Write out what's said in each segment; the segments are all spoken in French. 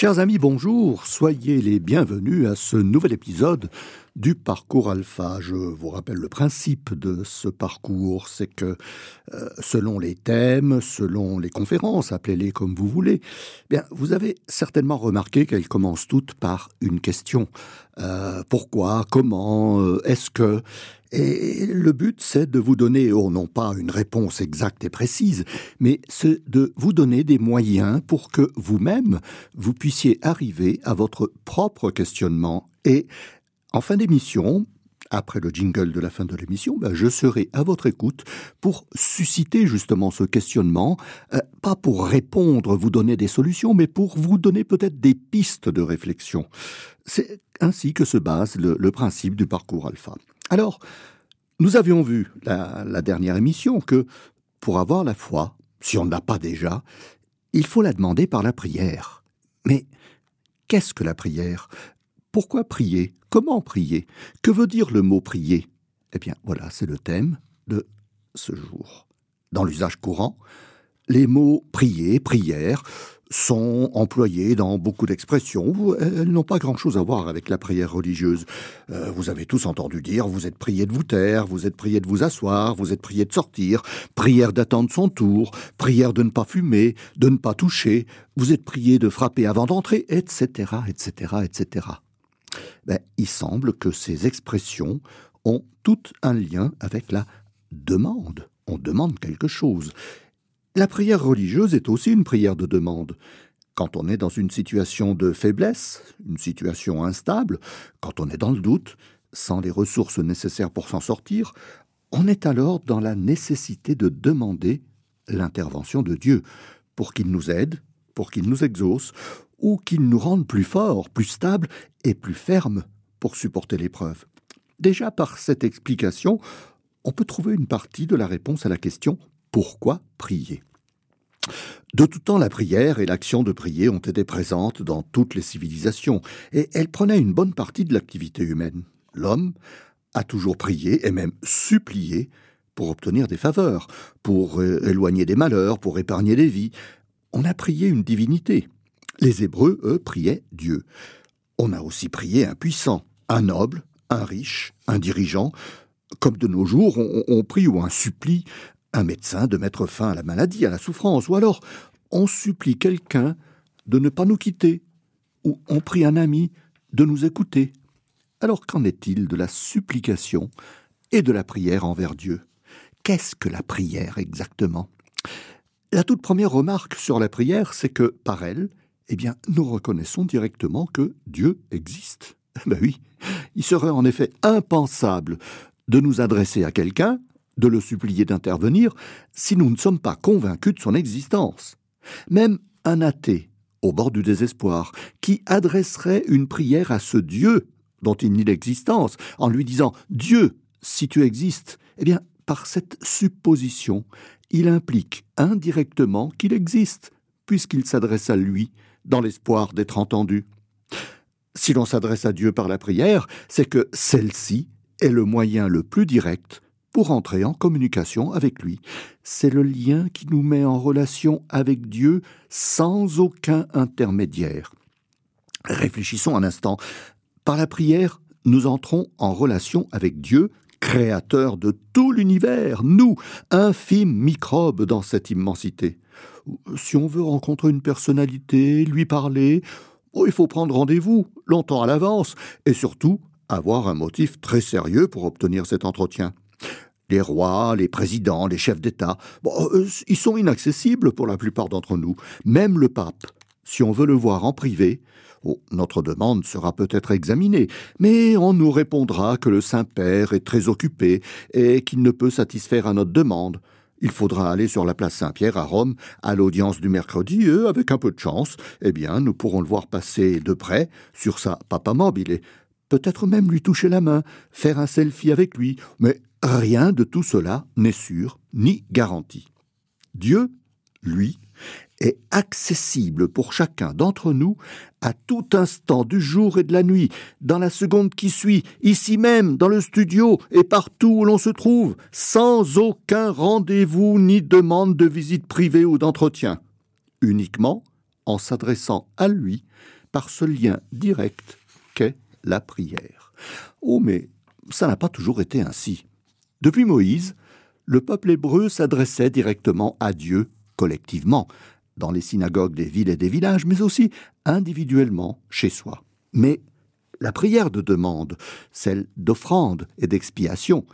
Chers amis, bonjour, soyez les bienvenus à ce nouvel épisode du parcours alpha. Je vous rappelle le principe de ce parcours, c'est que euh, selon les thèmes, selon les conférences, appelez-les comme vous voulez, bien, vous avez certainement remarqué qu'elles commencent toutes par une question. Euh, pourquoi Comment euh, Est-ce que et le but, c'est de vous donner, oh, non pas une réponse exacte et précise, mais c'est de vous donner des moyens pour que vous-même, vous puissiez arriver à votre propre questionnement. Et en fin d'émission, après le jingle de la fin de l'émission, ben je serai à votre écoute pour susciter justement ce questionnement, euh, pas pour répondre, vous donner des solutions, mais pour vous donner peut-être des pistes de réflexion. C'est ainsi que se base le, principe du parcours alpha. Alors, nous avions vu la, la dernière émission que pour avoir la foi, si on ne l'a pas déjà, il faut la demander par la prière. Mais qu'est-ce que la prière? Pourquoi prier? Comment prier? Que veut dire le mot prier? Eh bien, voilà, c'est le thème de ce jour. Dans l'usage courant, les mots prier, prière, sont employées dans beaucoup d'expressions. Elles n'ont pas grand-chose à voir avec la prière religieuse. Euh, vous avez tous entendu dire, vous êtes prié de vous taire, vous êtes prié de vous asseoir, vous êtes prié de sortir, prière d'attendre son tour, prière de ne pas fumer, de ne pas toucher, vous êtes prié de frapper avant d'entrer, etc., etc., etc. Ben, il semble que ces expressions ont toutes un lien avec la demande. On demande quelque chose. La prière religieuse est aussi une prière de demande. Quand on est dans une situation de faiblesse, une situation instable, quand on est dans le doute, sans les ressources nécessaires pour s'en sortir, on est alors dans la nécessité de demander l'intervention de Dieu pour qu'il nous aide, pour qu'il nous exauce, ou qu'il nous rende plus forts, plus stables et plus fermes pour supporter l'épreuve. Déjà par cette explication, on peut trouver une partie de la réponse à la question pourquoi prier? De tout temps, la prière et l'action de prier ont été présentes dans toutes les civilisations, et elles prenaient une bonne partie de l'activité humaine. L'homme a toujours prié et même supplié pour obtenir des faveurs, pour euh, éloigner des malheurs, pour épargner des vies. On a prié une divinité. Les Hébreux, eux, priaient Dieu. On a aussi prié un puissant, un noble, un riche, un dirigeant. Comme de nos jours, on, on prie ou un supplie un médecin de mettre fin à la maladie, à la souffrance, ou alors on supplie quelqu'un de ne pas nous quitter, ou on prie un ami de nous écouter. Alors qu'en est-il de la supplication et de la prière envers Dieu? Qu'est-ce que la prière exactement? La toute première remarque sur la prière, c'est que par elle, eh bien, nous reconnaissons directement que Dieu existe. Ben oui, il serait en effet impensable de nous adresser à quelqu'un de le supplier d'intervenir si nous ne sommes pas convaincus de son existence. Même un athée, au bord du désespoir, qui adresserait une prière à ce Dieu dont il nie l'existence, en lui disant Dieu, si tu existes, eh bien, par cette supposition, il implique indirectement qu'il existe, puisqu'il s'adresse à lui dans l'espoir d'être entendu. Si l'on s'adresse à Dieu par la prière, c'est que celle-ci est le moyen le plus direct pour entrer en communication avec lui. C'est le lien qui nous met en relation avec Dieu sans aucun intermédiaire. Réfléchissons un instant. Par la prière, nous entrons en relation avec Dieu, créateur de tout l'univers, nous, infimes microbes dans cette immensité. Si on veut rencontrer une personnalité, lui parler, il faut prendre rendez-vous longtemps à l'avance, et surtout avoir un motif très sérieux pour obtenir cet entretien. Les rois, les présidents, les chefs d'État, euh, ils sont inaccessibles pour la plupart d'entre nous, même le pape. Si on veut le voir en privé, oh, notre demande sera peut-être examinée, mais on nous répondra que le Saint-Père est très occupé et qu'il ne peut satisfaire à notre demande. Il faudra aller sur la place Saint-Pierre à Rome à l'audience du mercredi et, avec un peu de chance, eh bien, nous pourrons le voir passer de près sur sa papa mobile peut-être même lui toucher la main, faire un selfie avec lui, mais rien de tout cela n'est sûr ni garanti. Dieu, lui, est accessible pour chacun d'entre nous à tout instant du jour et de la nuit, dans la seconde qui suit, ici même, dans le studio et partout où l'on se trouve, sans aucun rendez-vous ni demande de visite privée ou d'entretien, uniquement en s'adressant à lui par ce lien direct qu'est la prière. Oh, mais ça n'a pas toujours été ainsi. Depuis Moïse, le peuple hébreu s'adressait directement à Dieu collectivement, dans les synagogues des villes et des villages, mais aussi individuellement chez soi. Mais la prière de demande, celle d'offrande et d'expiation,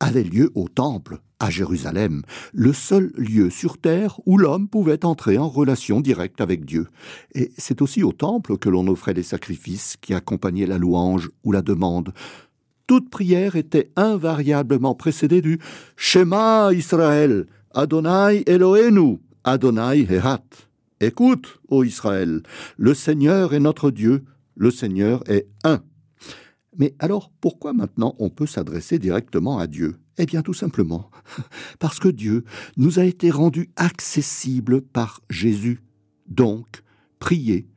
avait lieu au temple, à Jérusalem, le seul lieu sur terre où l'homme pouvait entrer en relation directe avec Dieu. Et c'est aussi au temple que l'on offrait les sacrifices qui accompagnaient la louange ou la demande. Toute prière était invariablement précédée du Shema Israël, Adonai Elohenu, Adonai Herat. Écoute, ô Israël, le Seigneur est notre Dieu, le Seigneur est un. Mais alors, pourquoi maintenant on peut s'adresser directement à Dieu? Eh bien, tout simplement, parce que Dieu nous a été rendu accessible par Jésus. Donc, prier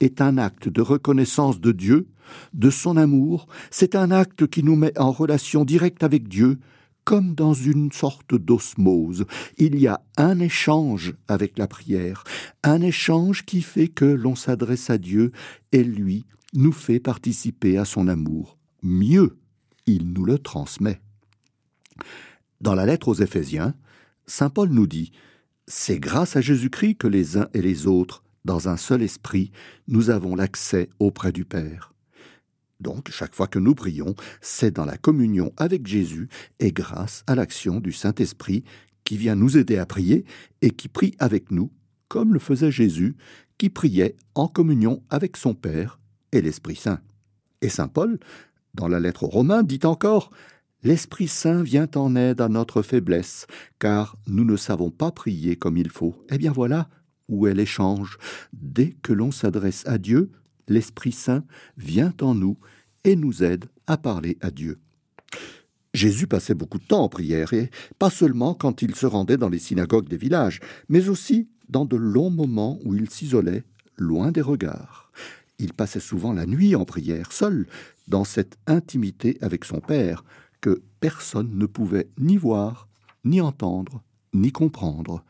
est un acte de reconnaissance de Dieu, de son amour, c'est un acte qui nous met en relation directe avec Dieu, comme dans une sorte d'osmose. Il y a un échange avec la prière, un échange qui fait que l'on s'adresse à Dieu et lui nous fait participer à son amour. Mieux, il nous le transmet. Dans la lettre aux Éphésiens, Saint Paul nous dit C'est grâce à Jésus-Christ que les uns et les autres, dans un seul esprit, nous avons l'accès auprès du Père. Donc, chaque fois que nous prions, c'est dans la communion avec Jésus et grâce à l'action du Saint-Esprit qui vient nous aider à prier et qui prie avec nous, comme le faisait Jésus, qui priait en communion avec son Père et l'Esprit Saint. Et Saint Paul, dans la lettre aux Romains, dit encore L'Esprit Saint vient en aide à notre faiblesse, car nous ne savons pas prier comme il faut. Eh bien voilà où est l'échange. Dès que l'on s'adresse à Dieu, l'Esprit Saint vient en nous et nous aide à parler à Dieu. Jésus passait beaucoup de temps en prière, et pas seulement quand il se rendait dans les synagogues des villages, mais aussi dans de longs moments où il s'isolait, loin des regards. Il passait souvent la nuit en prière, seul, dans cette intimité avec son Père, que personne ne pouvait ni voir, ni entendre, ni comprendre.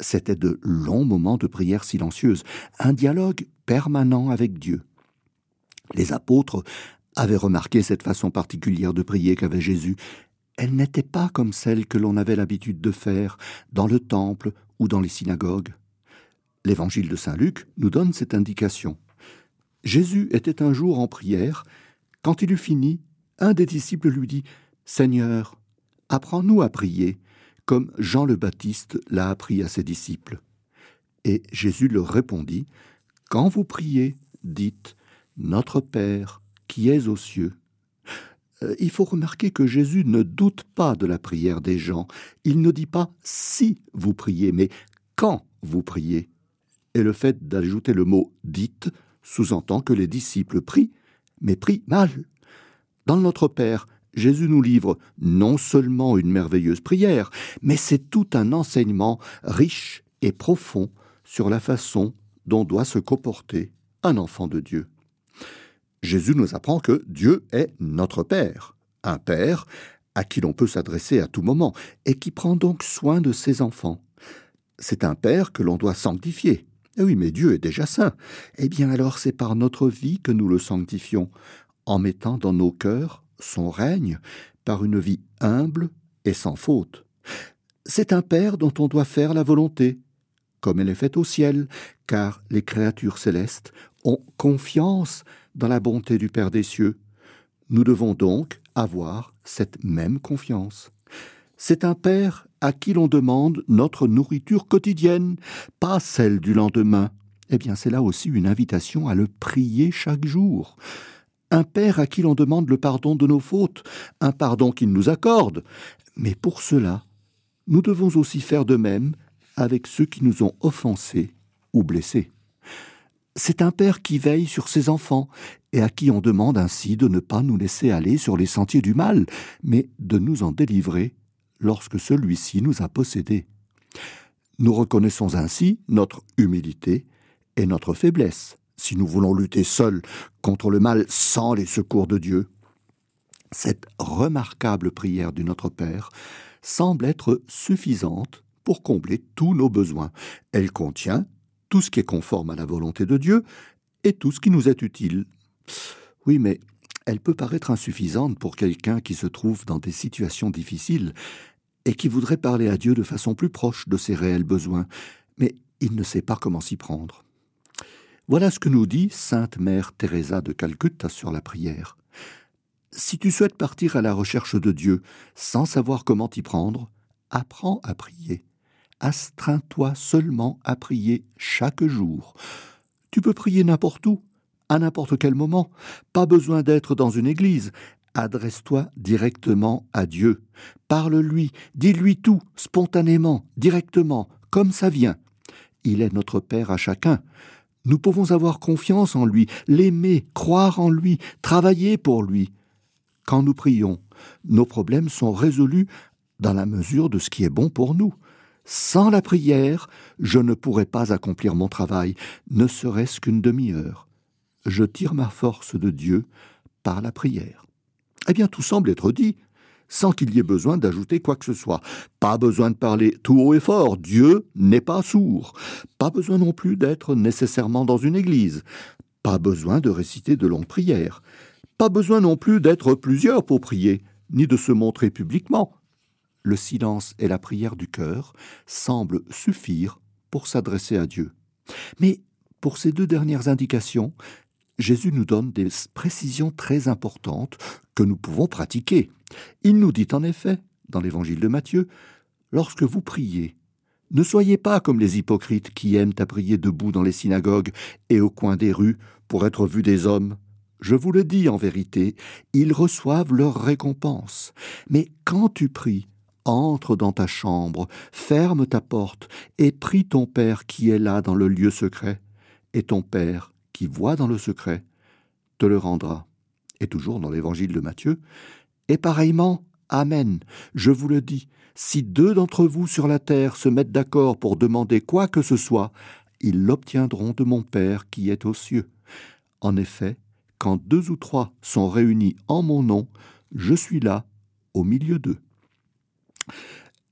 C'étaient de longs moments de prière silencieuse, un dialogue permanent avec Dieu. Les apôtres avaient remarqué cette façon particulière de prier qu'avait Jésus. Elle n'était pas comme celle que l'on avait l'habitude de faire dans le temple ou dans les synagogues. L'évangile de Saint Luc nous donne cette indication. Jésus était un jour en prière. Quand il eut fini, un des disciples lui dit Seigneur, apprends-nous à prier, comme Jean le Baptiste l'a appris à ses disciples. Et Jésus leur répondit Quand vous priez, dites Notre Père, qui es aux cieux. Euh, il faut remarquer que Jésus ne doute pas de la prière des gens. Il ne dit pas si vous priez, mais quand vous priez. Et le fait d'ajouter le mot dites sous-entend que les disciples prient, mais prient mal. Dans notre Père, Jésus nous livre non seulement une merveilleuse prière, mais c'est tout un enseignement riche et profond sur la façon dont doit se comporter un enfant de Dieu. Jésus nous apprend que Dieu est notre Père, un Père à qui l'on peut s'adresser à tout moment, et qui prend donc soin de ses enfants. C'est un Père que l'on doit sanctifier. Eh oui, mais Dieu est déjà saint. Eh bien alors c'est par notre vie que nous le sanctifions, en mettant dans nos cœurs son règne, par une vie humble et sans faute. C'est un Père dont on doit faire la volonté, comme elle est faite au ciel, car les créatures célestes ont confiance dans la bonté du Père des cieux. Nous devons donc avoir cette même confiance. C'est un Père à qui l'on demande notre nourriture quotidienne, pas celle du lendemain. Eh bien, c'est là aussi une invitation à le prier chaque jour. Un Père à qui l'on demande le pardon de nos fautes, un pardon qu'il nous accorde. Mais pour cela, nous devons aussi faire de même avec ceux qui nous ont offensés ou blessés. C'est un père qui veille sur ses enfants et à qui on demande ainsi de ne pas nous laisser aller sur les sentiers du mal, mais de nous en délivrer lorsque celui-ci nous a possédés. Nous reconnaissons ainsi notre humilité et notre faiblesse, si nous voulons lutter seuls contre le mal sans les secours de Dieu. Cette remarquable prière du Notre Père semble être suffisante pour combler tous nos besoins. Elle contient tout ce qui est conforme à la volonté de Dieu et tout ce qui nous est utile. Oui, mais elle peut paraître insuffisante pour quelqu'un qui se trouve dans des situations difficiles et qui voudrait parler à Dieu de façon plus proche de ses réels besoins, mais il ne sait pas comment s'y prendre. Voilà ce que nous dit Sainte Mère Teresa de Calcutta sur la prière. Si tu souhaites partir à la recherche de Dieu sans savoir comment t'y prendre, apprends à prier. Astreins-toi seulement à prier chaque jour. Tu peux prier n'importe où, à n'importe quel moment. Pas besoin d'être dans une église. Adresse-toi directement à Dieu. Parle-lui, dis-lui tout, spontanément, directement, comme ça vient. Il est notre Père à chacun. Nous pouvons avoir confiance en lui, l'aimer, croire en lui, travailler pour lui. Quand nous prions, nos problèmes sont résolus dans la mesure de ce qui est bon pour nous. Sans la prière, je ne pourrais pas accomplir mon travail, ne serait-ce qu'une demi-heure. Je tire ma force de Dieu par la prière. Eh bien, tout semble être dit, sans qu'il y ait besoin d'ajouter quoi que ce soit. Pas besoin de parler tout haut et fort, Dieu n'est pas sourd. Pas besoin non plus d'être nécessairement dans une église. Pas besoin de réciter de longues prières. Pas besoin non plus d'être plusieurs pour prier, ni de se montrer publiquement. Le silence et la prière du cœur semblent suffire pour s'adresser à Dieu. Mais pour ces deux dernières indications, Jésus nous donne des précisions très importantes que nous pouvons pratiquer. Il nous dit en effet, dans l'évangile de Matthieu, Lorsque vous priez, ne soyez pas comme les hypocrites qui aiment à prier debout dans les synagogues et au coin des rues pour être vus des hommes. Je vous le dis en vérité, ils reçoivent leur récompense. Mais quand tu pries, entre dans ta chambre, ferme ta porte et prie ton Père qui est là dans le lieu secret. Et ton Père, qui voit dans le secret, te le rendra. Et toujours dans l'évangile de Matthieu. Et pareillement, Amen, je vous le dis, si deux d'entre vous sur la terre se mettent d'accord pour demander quoi que ce soit, ils l'obtiendront de mon Père qui est aux cieux. En effet, quand deux ou trois sont réunis en mon nom, je suis là, au milieu d'eux.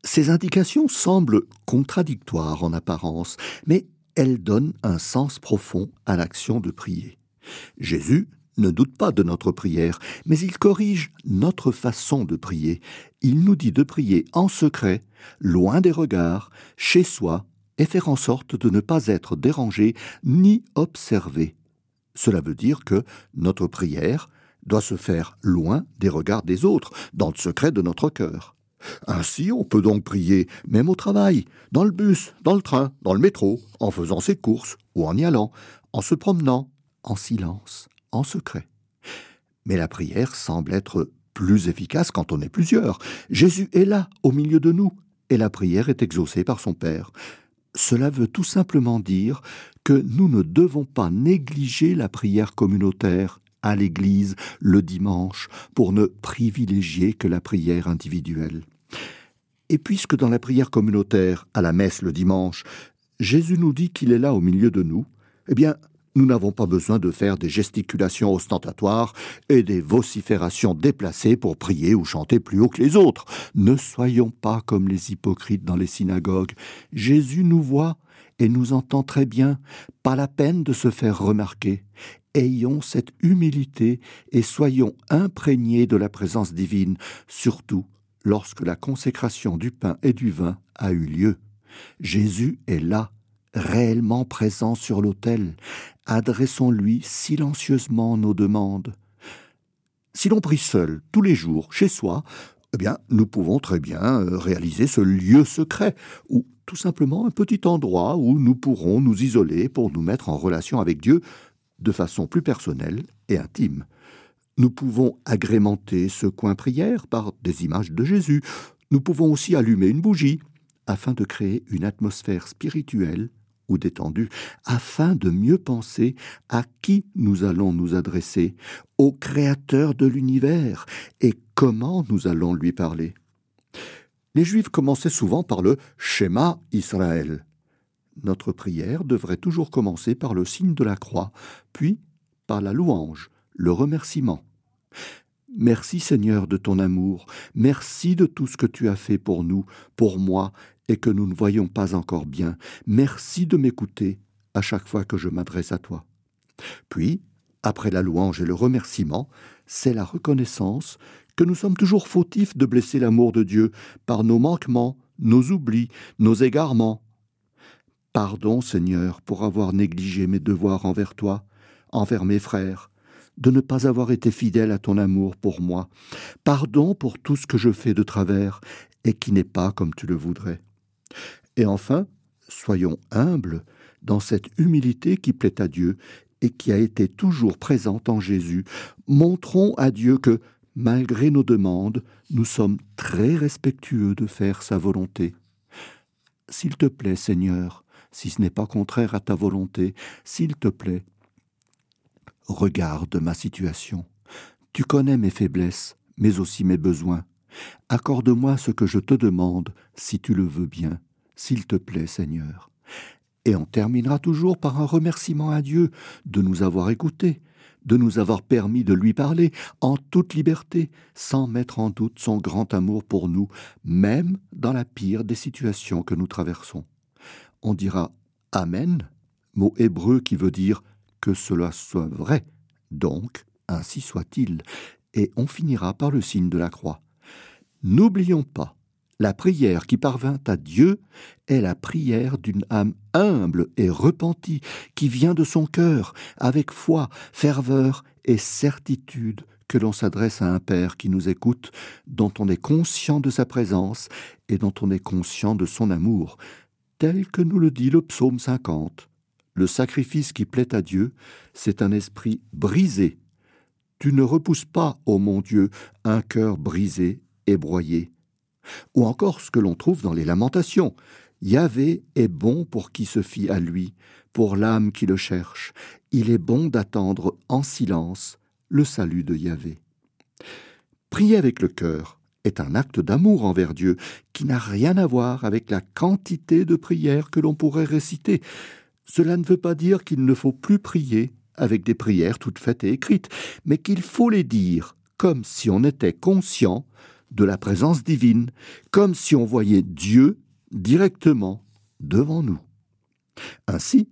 Ces indications semblent contradictoires en apparence, mais elle donne un sens profond à l'action de prier. Jésus ne doute pas de notre prière, mais il corrige notre façon de prier. Il nous dit de prier en secret, loin des regards, chez soi, et faire en sorte de ne pas être dérangé ni observé. Cela veut dire que notre prière doit se faire loin des regards des autres, dans le secret de notre cœur. Ainsi, on peut donc prier même au travail, dans le bus, dans le train, dans le métro, en faisant ses courses ou en y allant, en se promenant, en silence, en secret. Mais la prière semble être plus efficace quand on est plusieurs. Jésus est là, au milieu de nous, et la prière est exaucée par son Père. Cela veut tout simplement dire que nous ne devons pas négliger la prière communautaire à l'Église le dimanche pour ne privilégier que la prière individuelle. Et puisque dans la prière communautaire, à la messe le dimanche, Jésus nous dit qu'il est là au milieu de nous, eh bien, nous n'avons pas besoin de faire des gesticulations ostentatoires et des vociférations déplacées pour prier ou chanter plus haut que les autres. Ne soyons pas comme les hypocrites dans les synagogues. Jésus nous voit et nous entend très bien. Pas la peine de se faire remarquer. Ayons cette humilité et soyons imprégnés de la présence divine, surtout lorsque la consécration du pain et du vin a eu lieu. Jésus est là, réellement présent sur l'autel. Adressons-lui silencieusement nos demandes. Si l'on prie seul, tous les jours, chez soi, eh bien, nous pouvons très bien euh, réaliser ce lieu secret, ou tout simplement un petit endroit où nous pourrons nous isoler pour nous mettre en relation avec Dieu de façon plus personnelle et intime. Nous pouvons agrémenter ce coin prière par des images de Jésus. Nous pouvons aussi allumer une bougie afin de créer une atmosphère spirituelle ou détendue, afin de mieux penser à qui nous allons nous adresser, au Créateur de l'univers, et comment nous allons lui parler. Les Juifs commençaient souvent par le Shema Israël. Notre prière devrait toujours commencer par le signe de la croix, puis par la louange, le remerciement. Merci Seigneur de ton amour, merci de tout ce que tu as fait pour nous, pour moi, et que nous ne voyons pas encore bien. Merci de m'écouter, à chaque fois que je m'adresse à toi. Puis, après la louange et le remerciement, c'est la reconnaissance que nous sommes toujours fautifs de blesser l'amour de Dieu par nos manquements, nos oublis, nos égarements. Pardon, Seigneur, pour avoir négligé mes devoirs envers toi, envers mes frères, de ne pas avoir été fidèle à ton amour pour moi. Pardon pour tout ce que je fais de travers et qui n'est pas comme tu le voudrais. Et enfin, soyons humbles dans cette humilité qui plaît à Dieu et qui a été toujours présente en Jésus. Montrons à Dieu que, malgré nos demandes, nous sommes très respectueux de faire sa volonté. S'il te plaît, Seigneur, si ce n'est pas contraire à ta volonté, s'il te plaît, regarde ma situation. Tu connais mes faiblesses, mais aussi mes besoins. Accorde-moi ce que je te demande, si tu le veux bien, s'il te plaît, Seigneur. Et on terminera toujours par un remerciement à Dieu de nous avoir écoutés, de nous avoir permis de lui parler en toute liberté, sans mettre en doute son grand amour pour nous, même dans la pire des situations que nous traversons. On dira Amen, mot hébreu qui veut dire que cela soit vrai, donc ainsi soit-il, et on finira par le signe de la croix. N'oublions pas la prière qui parvint à Dieu est la prière d'une âme humble et repentie, qui vient de son cœur, avec foi, ferveur et certitude que l'on s'adresse à un Père qui nous écoute, dont on est conscient de sa présence et dont on est conscient de son amour, tel que nous le dit le psaume 50. Le sacrifice qui plaît à Dieu, c'est un esprit brisé. Tu ne repousses pas, ô mon Dieu, un cœur brisé et broyé. Ou encore ce que l'on trouve dans les lamentations. Yahvé est bon pour qui se fie à lui, pour l'âme qui le cherche. Il est bon d'attendre en silence le salut de Yahvé. Prier avec le cœur est un acte d'amour envers Dieu qui n'a rien à voir avec la quantité de prières que l'on pourrait réciter. Cela ne veut pas dire qu'il ne faut plus prier avec des prières toutes faites et écrites, mais qu'il faut les dire comme si on était conscient de la présence divine, comme si on voyait Dieu directement devant nous. Ainsi,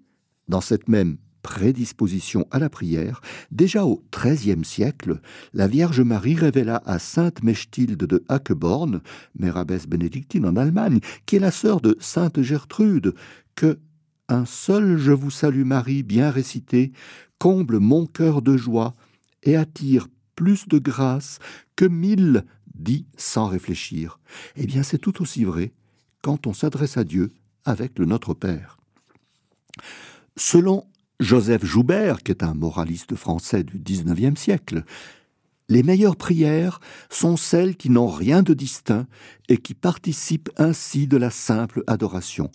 dans cette même prédisposition à la prière, déjà au XIIIe siècle, la Vierge Marie révéla à sainte Mechtilde de Hackeborn, mère abbesse bénédictine en Allemagne, qui est la sœur de sainte Gertrude, que un seul Je vous salue Marie bien récité comble mon cœur de joie et attire plus de grâce que mille dit sans réfléchir, eh bien c'est tout aussi vrai quand on s'adresse à Dieu avec le Notre Père. Selon Joseph Joubert, qui est un moraliste français du XIXe siècle, les meilleures prières sont celles qui n'ont rien de distinct et qui participent ainsi de la simple adoration.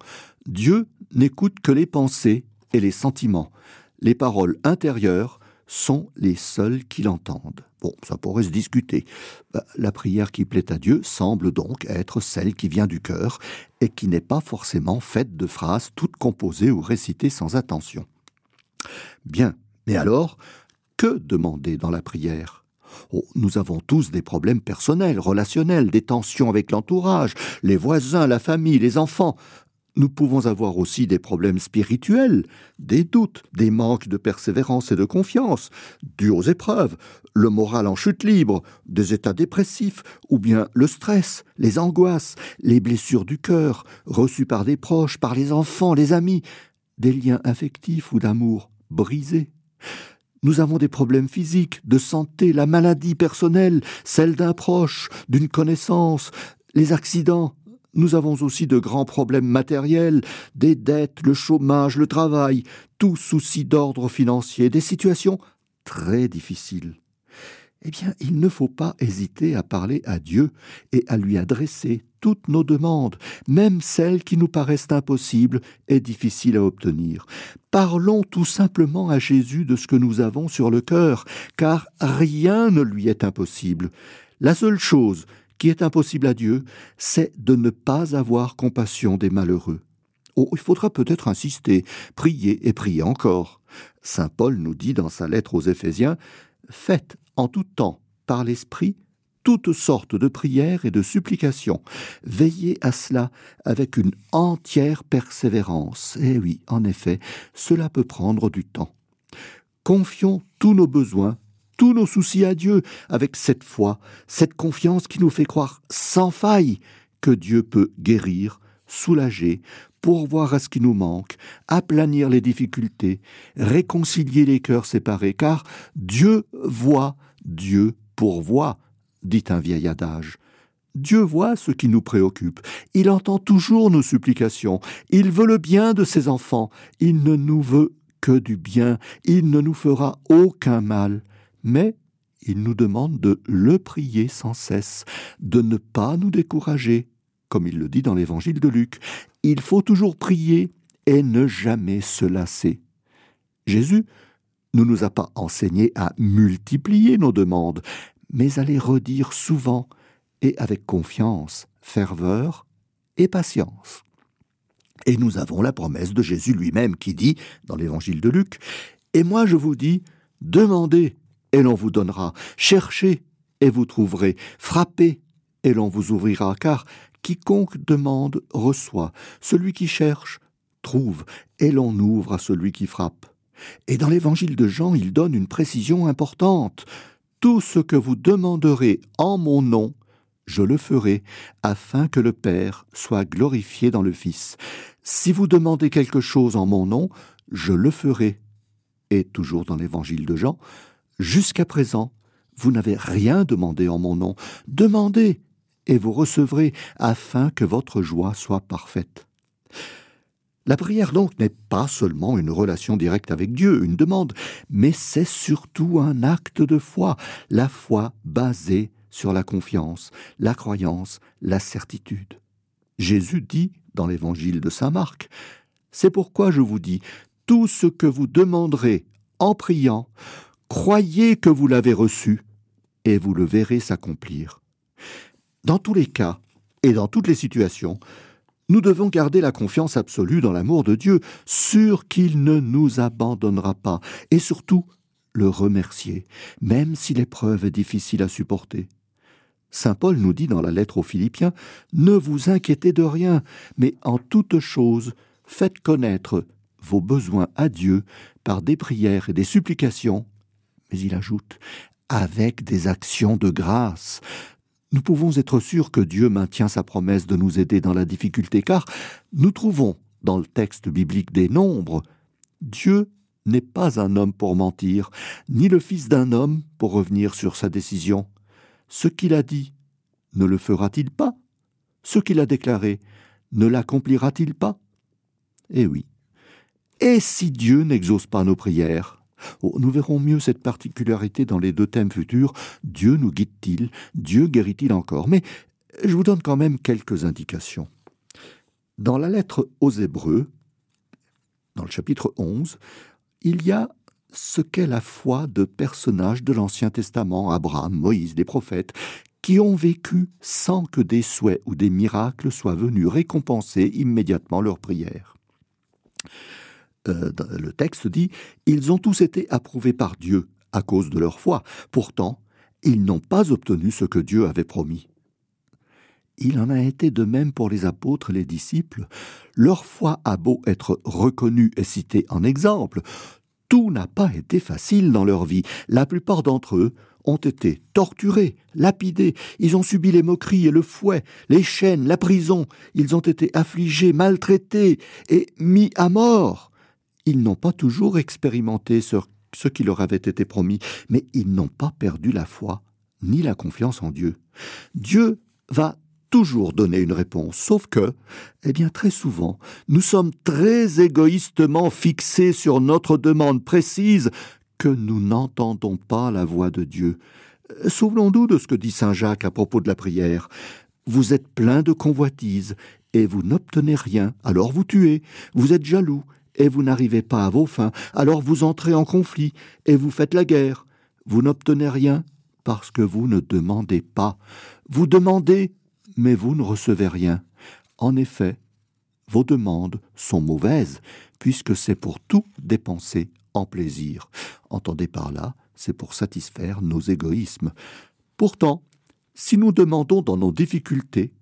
Dieu n'écoute que les pensées et les sentiments. Les paroles intérieures sont les seuls qui l'entendent. Bon, ça pourrait se discuter. Bah, la prière qui plaît à Dieu semble donc être celle qui vient du cœur et qui n'est pas forcément faite de phrases toutes composées ou récitées sans attention. Bien, mais alors, que demander dans la prière? Oh, nous avons tous des problèmes personnels, relationnels, des tensions avec l'entourage, les voisins, la famille, les enfants. Nous pouvons avoir aussi des problèmes spirituels, des doutes, des manques de persévérance et de confiance, dus aux épreuves, le moral en chute libre, des états dépressifs, ou bien le stress, les angoisses, les blessures du cœur, reçues par des proches, par les enfants, les amis, des liens affectifs ou d'amour brisés. Nous avons des problèmes physiques, de santé, la maladie personnelle, celle d'un proche, d'une connaissance, les accidents, nous avons aussi de grands problèmes matériels, des dettes, le chômage, le travail, tout souci d'ordre financier, des situations très difficiles. Eh bien, il ne faut pas hésiter à parler à Dieu et à lui adresser toutes nos demandes, même celles qui nous paraissent impossibles et difficiles à obtenir. Parlons tout simplement à Jésus de ce que nous avons sur le cœur, car rien ne lui est impossible. La seule chose qui est impossible à Dieu, c'est de ne pas avoir compassion des malheureux. Oh, il faudra peut-être insister, prier et prier encore. Saint Paul nous dit dans sa lettre aux Éphésiens Faites en tout temps, par l'Esprit, toutes sortes de prières et de supplications. Veillez à cela avec une entière persévérance. Eh oui, en effet, cela peut prendre du temps. Confions tous nos besoins, tous nos soucis à Dieu, avec cette foi, cette confiance qui nous fait croire sans faille que Dieu peut guérir, soulager, pourvoir à ce qui nous manque, aplanir les difficultés, réconcilier les cœurs séparés, car Dieu voit, Dieu pourvoit, dit un vieil adage. Dieu voit ce qui nous préoccupe, il entend toujours nos supplications, il veut le bien de ses enfants, il ne nous veut que du bien, il ne nous fera aucun mal, mais il nous demande de le prier sans cesse, de ne pas nous décourager, comme il le dit dans l'évangile de Luc. Il faut toujours prier et ne jamais se lasser. Jésus ne nous a pas enseigné à multiplier nos demandes, mais à les redire souvent et avec confiance, ferveur et patience. Et nous avons la promesse de Jésus lui-même qui dit, dans l'évangile de Luc, Et moi je vous dis, demandez et l'on vous donnera, cherchez et vous trouverez, frappez et l'on vous ouvrira, car quiconque demande reçoit, celui qui cherche trouve, et l'on ouvre à celui qui frappe. Et dans l'évangile de Jean, il donne une précision importante. Tout ce que vous demanderez en mon nom, je le ferai, afin que le Père soit glorifié dans le Fils. Si vous demandez quelque chose en mon nom, je le ferai. Et toujours dans l'évangile de Jean, Jusqu'à présent, vous n'avez rien demandé en mon nom. Demandez, et vous recevrez, afin que votre joie soit parfaite. La prière donc n'est pas seulement une relation directe avec Dieu, une demande, mais c'est surtout un acte de foi, la foi basée sur la confiance, la croyance, la certitude. Jésus dit dans l'évangile de Saint Marc, C'est pourquoi je vous dis, tout ce que vous demanderez en priant, croyez que vous l'avez reçu, et vous le verrez s'accomplir. Dans tous les cas, et dans toutes les situations, nous devons garder la confiance absolue dans l'amour de Dieu, sûr qu'il ne nous abandonnera pas, et surtout le remercier, même si l'épreuve est difficile à supporter. Saint Paul nous dit dans la lettre aux Philippiens Ne vous inquiétez de rien, mais en toute chose, faites connaître vos besoins à Dieu par des prières et des supplications. Mais il ajoute Avec des actions de grâce. Nous pouvons être sûrs que Dieu maintient sa promesse de nous aider dans la difficulté, car nous trouvons dans le texte biblique des nombres Dieu n'est pas un homme pour mentir, ni le fils d'un homme pour revenir sur sa décision. Ce qu'il a dit, ne le fera-t-il pas? Ce qu'il a déclaré, ne l'accomplira-t-il pas? Eh oui. Et si Dieu n'exauce pas nos prières Nous verrons mieux cette particularité dans les deux thèmes futurs. Dieu nous guide-t-il? Dieu guérit-il encore? Mais je vous donne quand même quelques indications. Dans la lettre aux Hébreux, dans le chapitre 11, il y a ce qu'est la foi de personnages de l'Ancien Testament, Abraham, Moïse, les prophètes, qui ont vécu sans que des souhaits ou des miracles soient venus récompenser immédiatement leurs prières. Euh, le texte dit Ils ont tous été approuvés par Dieu à cause de leur foi. Pourtant, ils n'ont pas obtenu ce que Dieu avait promis. Il en a été de même pour les apôtres et les disciples. Leur foi a beau être reconnue et citée en exemple, tout n'a pas été facile dans leur vie. La plupart d'entre eux ont été torturés, lapidés, ils ont subi les moqueries et le fouet, les chaînes, la prison, ils ont été affligés, maltraités et mis à mort. Ils n'ont pas toujours expérimenté ce qui leur avait été promis, mais ils n'ont pas perdu la foi ni la confiance en Dieu. Dieu va toujours donner une réponse, sauf que, eh bien très souvent, nous sommes très égoïstement fixés sur notre demande précise que nous n'entendons pas la voix de Dieu. Souvenons-nous de ce que dit Saint Jacques à propos de la prière. Vous êtes plein de convoitises, et vous n'obtenez rien, alors vous tuez. Vous êtes jaloux, et vous n'arrivez pas à vos fins, alors vous entrez en conflit, et vous faites la guerre. Vous n'obtenez rien, parce que vous ne demandez pas. Vous demandez, mais vous ne recevez rien. En effet, vos demandes sont mauvaises, puisque c'est pour tout dépenser en plaisir. Entendez par là, c'est pour satisfaire nos égoïsmes. Pourtant, Si nous demandons dans nos difficultés,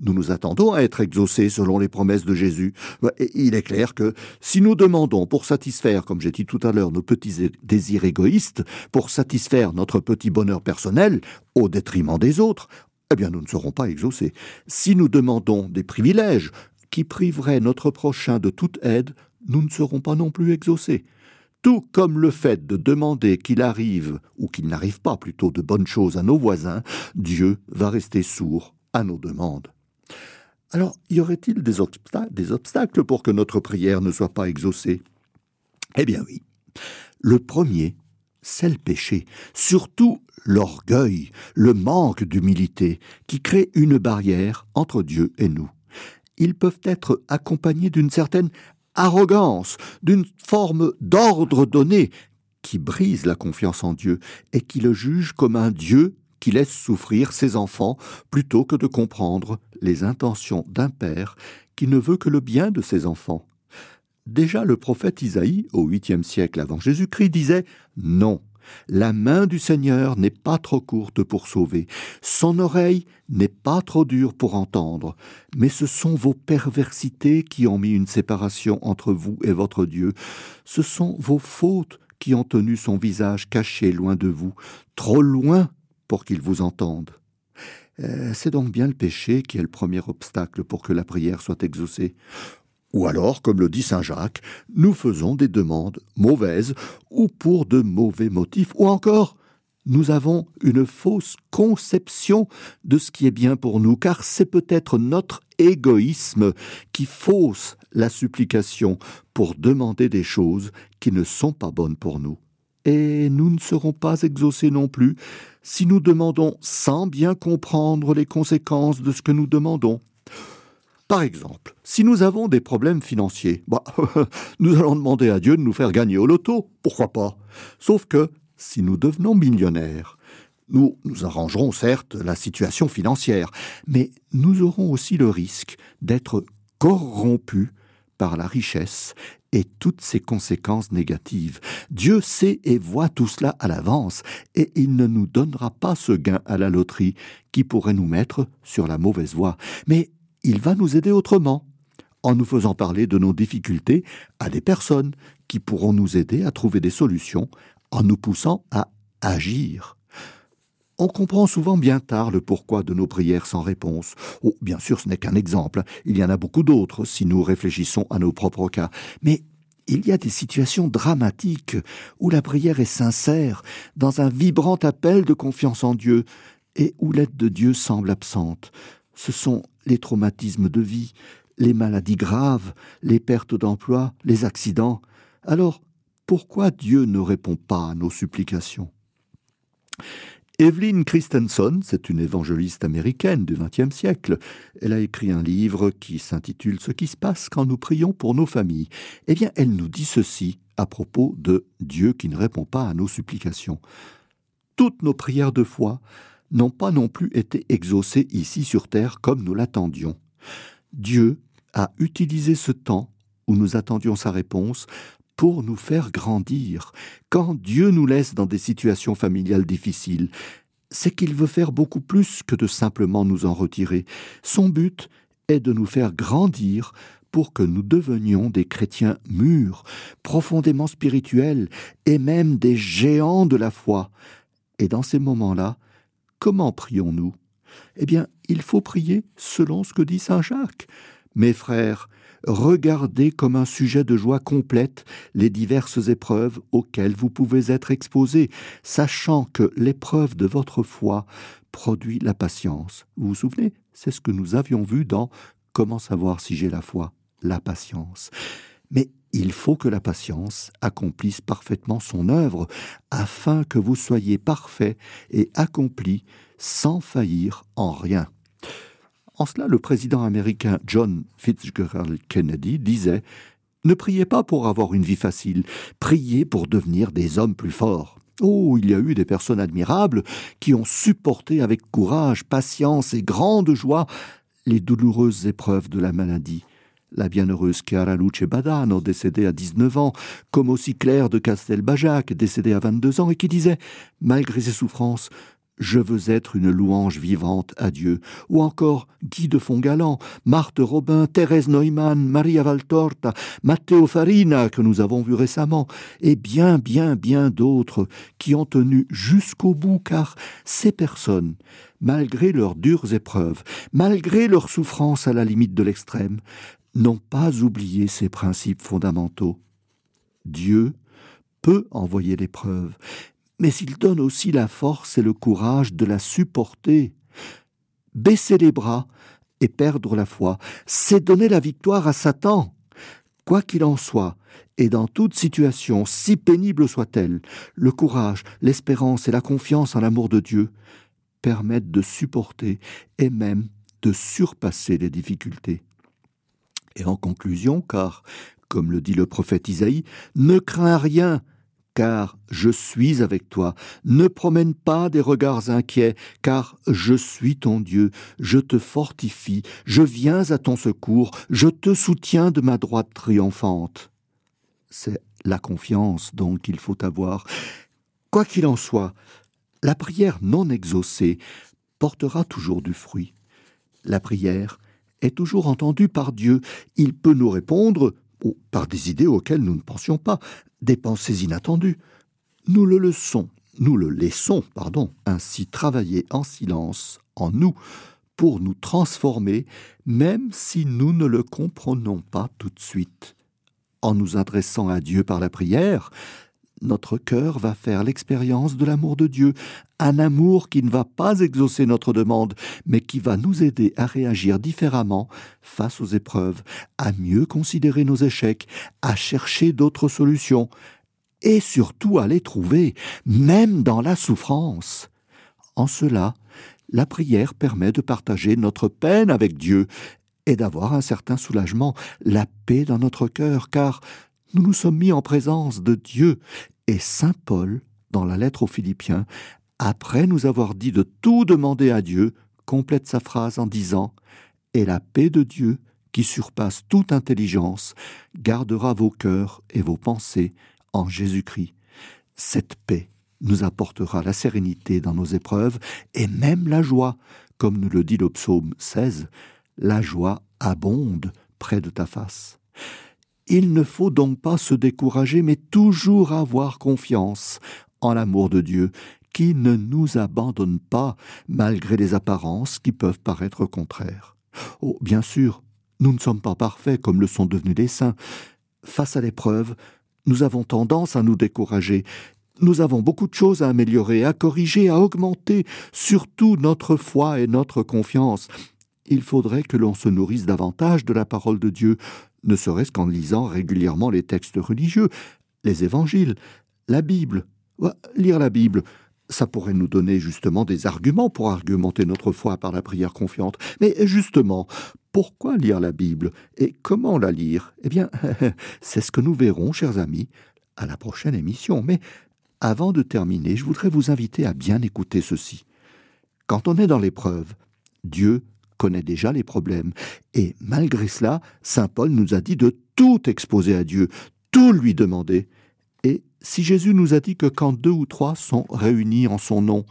nous nous attendons à être exaucés selon les promesses de Jésus. il est clair que si nous demandons pour satisfaire, comme j'ai dit tout à l'heure, nos petits désirs égoïstes, pour satisfaire notre petit bonheur personnel, au détriment des autres, eh bien nous ne serons pas exaucés. Si nous demandons des privilèges qui priveraient notre prochain de toute aide, nous ne serons pas non plus exaucés. Tout comme le fait de demander qu'il arrive, ou qu'il n'arrive pas plutôt de bonnes choses à nos voisins, Dieu va rester sourd à nos demandes. Alors, y aurait-il des, obstacles pour que notre prière ne soit pas exaucée? Eh bien oui. Le premier, c'est le péché, surtout l'orgueil, le manque d'humilité, qui crée une barrière entre Dieu et nous. Ils peuvent être accompagnés d'une certaine arrogance, d'une forme d'ordre donné, qui brise la confiance en Dieu et qui le juge comme un Dieu qui laisse souffrir ses enfants plutôt que de comprendre les intentions d'un père qui ne veut que le bien de ses enfants. Déjà le prophète Isaïe, au huitième siècle avant Jésus-Christ, disait Non, la main du Seigneur n'est pas trop courte pour sauver, son oreille n'est pas trop dure pour entendre, mais ce sont vos perversités qui ont mis une séparation entre vous et votre Dieu, ce sont vos fautes qui ont tenu son visage caché loin de vous, trop loin pour qu'il vous entende. Euh, c'est donc bien le péché qui est le premier obstacle pour que la prière soit exaucée. Ou alors, comme le dit Saint Jacques, nous faisons des demandes mauvaises ou pour de mauvais motifs, ou encore nous avons une fausse conception de ce qui est bien pour nous, car c'est peut-être notre égoïsme qui fausse la supplication pour demander des choses qui ne sont pas bonnes pour nous et nous ne serons pas exaucés non plus si nous demandons sans bien comprendre les conséquences de ce que nous demandons. Par exemple, si nous avons des problèmes financiers, bah, nous allons demander à Dieu de nous faire gagner au loto, pourquoi pas? Sauf que, si nous devenons millionnaires, nous, nous arrangerons certes la situation financière, mais nous aurons aussi le risque d'être corrompus par la richesse et toutes ses conséquences négatives. Dieu sait et voit tout cela à l'avance, et il ne nous donnera pas ce gain à la loterie qui pourrait nous mettre sur la mauvaise voie, mais il va nous aider autrement, en nous faisant parler de nos difficultés à des personnes qui pourront nous aider à trouver des solutions, en nous poussant à agir. On comprend souvent bien tard le pourquoi de nos prières sans réponse. Oh, bien sûr, ce n'est qu'un exemple. Il y en a beaucoup d'autres si nous réfléchissons à nos propres cas. Mais il y a des situations dramatiques où la prière est sincère, dans un vibrant appel de confiance en Dieu, et où l'aide de Dieu semble absente. Ce sont les traumatismes de vie, les maladies graves, les pertes d'emploi, les accidents. Alors, pourquoi Dieu ne répond pas à nos supplications? Evelyn Christensen, c'est une évangéliste américaine du XXe siècle. Elle a écrit un livre qui s'intitule Ce qui se passe quand nous prions pour nos familles. Eh bien, elle nous dit ceci à propos de Dieu qui ne répond pas à nos supplications. Toutes nos prières de foi n'ont pas non plus été exaucées ici sur terre comme nous l'attendions. Dieu a utilisé ce temps où nous attendions sa réponse pour nous faire grandir. Quand Dieu nous laisse dans des situations familiales difficiles, c'est qu'il veut faire beaucoup plus que de simplement nous en retirer. Son but est de nous faire grandir pour que nous devenions des chrétiens mûrs, profondément spirituels, et même des géants de la foi. Et dans ces moments-là, comment prions-nous? Eh bien, il faut prier selon ce que dit Saint Jacques. Mes frères, regardez comme un sujet de joie complète les diverses épreuves auxquelles vous pouvez être exposés, sachant que l'épreuve de votre foi produit la patience. Vous vous souvenez? C'est ce que nous avions vu dans Comment savoir si j'ai la foi? La patience. Mais il faut que la patience accomplisse parfaitement son œuvre, afin que vous soyez parfaits et accomplis sans faillir en rien. En cela, le président américain John Fitzgerald Kennedy disait Ne priez pas pour avoir une vie facile, priez pour devenir des hommes plus forts. Oh, il y a eu des personnes admirables qui ont supporté avec courage, patience et grande joie les douloureuses épreuves de la maladie. La bienheureuse Chiara Luce Badano, décédée à 19 ans, comme aussi Claire de Castelbajac, décédée à 22 ans, et qui disait, malgré ses souffrances, je veux être une louange vivante à Dieu. Ou encore Guy de Fongalan, Marthe Robin, Thérèse Neumann, Maria Valtorta, Matteo Farina, que nous avons vu récemment, et bien, bien, bien d'autres qui ont tenu jusqu'au bout, car ces personnes, malgré leurs dures épreuves, malgré leurs souffrances à la limite de l'extrême, n'ont pas oublié ces principes fondamentaux. Dieu peut envoyer l'épreuve, mais il donne aussi la force et le courage de la supporter. Baisser les bras et perdre la foi, c'est donner la victoire à Satan. Quoi qu'il en soit, et dans toute situation, si pénible soit-elle, le courage, l'espérance et la confiance en l'amour de Dieu permettent de supporter et même de surpasser les difficultés. Et en conclusion, car, comme le dit le prophète Isaïe, ne crains rien, car je suis avec toi. Ne promène pas des regards inquiets, car je suis ton Dieu, je te fortifie, je viens à ton secours, je te soutiens de ma droite triomphante. C'est la confiance donc qu'il faut avoir. Quoi qu'il en soit, la prière non exaucée portera toujours du fruit. La prière est toujours entendue par Dieu. Il peut nous répondre par des idées auxquelles nous ne pensions pas, des pensées inattendues. Nous le laissons, nous le laissons, pardon, ainsi travailler en silence en nous pour nous transformer, même si nous ne le comprenons pas tout de suite. En nous adressant à Dieu par la prière, notre cœur va faire l'expérience de l'amour de Dieu, un amour qui ne va pas exaucer notre demande, mais qui va nous aider à réagir différemment face aux épreuves, à mieux considérer nos échecs, à chercher d'autres solutions, et surtout à les trouver, même dans la souffrance. En cela, la prière permet de partager notre peine avec Dieu et d'avoir un certain soulagement, la paix dans notre cœur, car nous nous sommes mis en présence de Dieu. Et Saint Paul, dans la lettre aux Philippiens, après nous avoir dit de tout demander à Dieu, complète sa phrase en disant Et la paix de Dieu, qui surpasse toute intelligence, gardera vos cœurs et vos pensées en Jésus-Christ. Cette paix nous apportera la sérénité dans nos épreuves et même la joie, comme nous le dit le psaume 16, la joie abonde près de ta face. Il ne faut donc pas se décourager, mais toujours avoir confiance en l'amour de Dieu, qui ne nous abandonne pas malgré les apparences qui peuvent paraître contraires. Oh, bien sûr, nous ne sommes pas parfaits comme le sont devenus les saints. Face à l'épreuve, nous avons tendance à nous décourager. Nous avons beaucoup de choses à améliorer, à corriger, à augmenter, surtout notre foi et notre confiance. Il faudrait que l'on se nourrisse davantage de la parole de Dieu, ne serait-ce qu'en lisant régulièrement les textes religieux, les évangiles, la Bible. Lire la Bible, ça pourrait nous donner justement des arguments pour argumenter notre foi par la prière confiante. Mais justement, pourquoi lire la Bible et comment la lire? Eh bien, c'est ce que nous verrons, chers amis, à la prochaine émission. Mais avant de terminer, je voudrais vous inviter à bien écouter ceci. Quand on est dans l'épreuve, Dieu connaît déjà les problèmes. Et malgré cela, Saint Paul nous a dit de tout exposer à Dieu, tout lui demander. Et si Jésus nous a dit que quand deux ou trois sont réunis en son nom,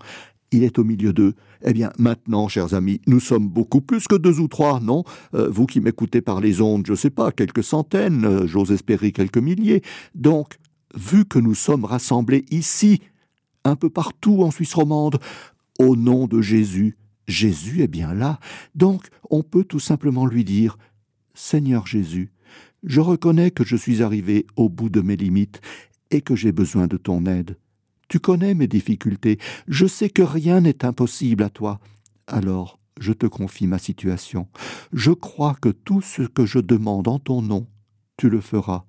il est au milieu d'eux. Eh bien, maintenant, chers amis, nous sommes beaucoup plus que deux ou trois, non? Euh, Vous qui m'écoutez par les ondes, je ne sais pas, quelques centaines, euh, j'ose espérer quelques milliers. Donc, vu que nous sommes rassemblés ici, un peu partout en Suisse romande, au nom de Jésus, Jésus est bien là, donc on peut tout simplement lui dire Seigneur Jésus, je reconnais que je suis arrivé au bout de mes limites et que j'ai besoin de ton aide. Tu connais mes difficultés, je sais que rien n'est impossible à toi. Alors je te confie ma situation. Je crois que tout ce que je demande en ton nom, tu le feras.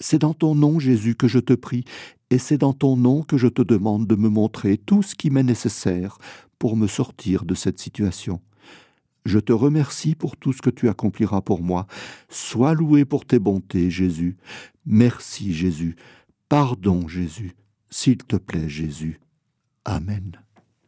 C'est dans ton nom, Jésus, que je te prie, et c'est dans ton nom que je te demande de me montrer tout ce qui m'est nécessaire pour me sortir de cette situation. Je te remercie pour tout ce que tu accompliras pour moi. Sois loué pour tes bontés, Jésus. Merci, Jésus. Pardon, Jésus. S'il te plaît, Jésus. Amen.